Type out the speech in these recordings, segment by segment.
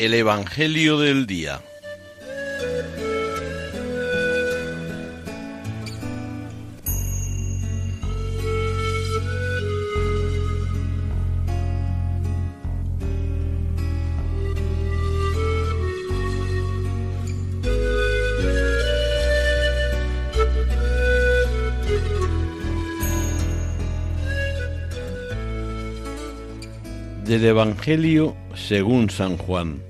El Evangelio del Día. Del Evangelio según San Juan.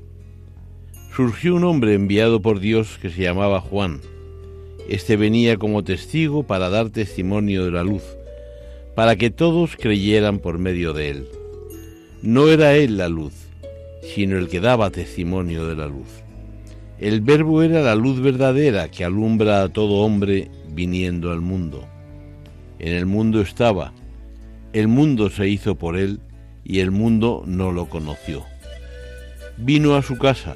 Surgió un hombre enviado por Dios que se llamaba Juan. Este venía como testigo para dar testimonio de la luz, para que todos creyeran por medio de él. No era él la luz, sino el que daba testimonio de la luz. El verbo era la luz verdadera que alumbra a todo hombre viniendo al mundo. En el mundo estaba, el mundo se hizo por él y el mundo no lo conoció. Vino a su casa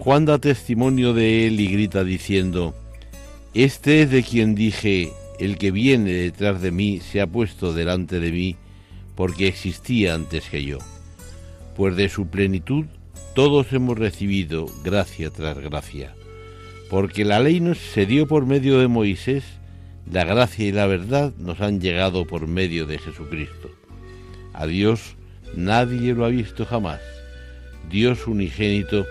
Juan da testimonio de él y grita diciendo, Este es de quien dije, el que viene detrás de mí se ha puesto delante de mí, porque existía antes que yo. Pues de su plenitud todos hemos recibido gracia tras gracia, porque la ley nos se dio por medio de Moisés, la gracia y la verdad nos han llegado por medio de Jesucristo. A Dios nadie lo ha visto jamás. Dios unigénito,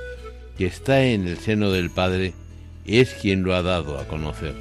que está en el seno del Padre, es quien lo ha dado a conocer.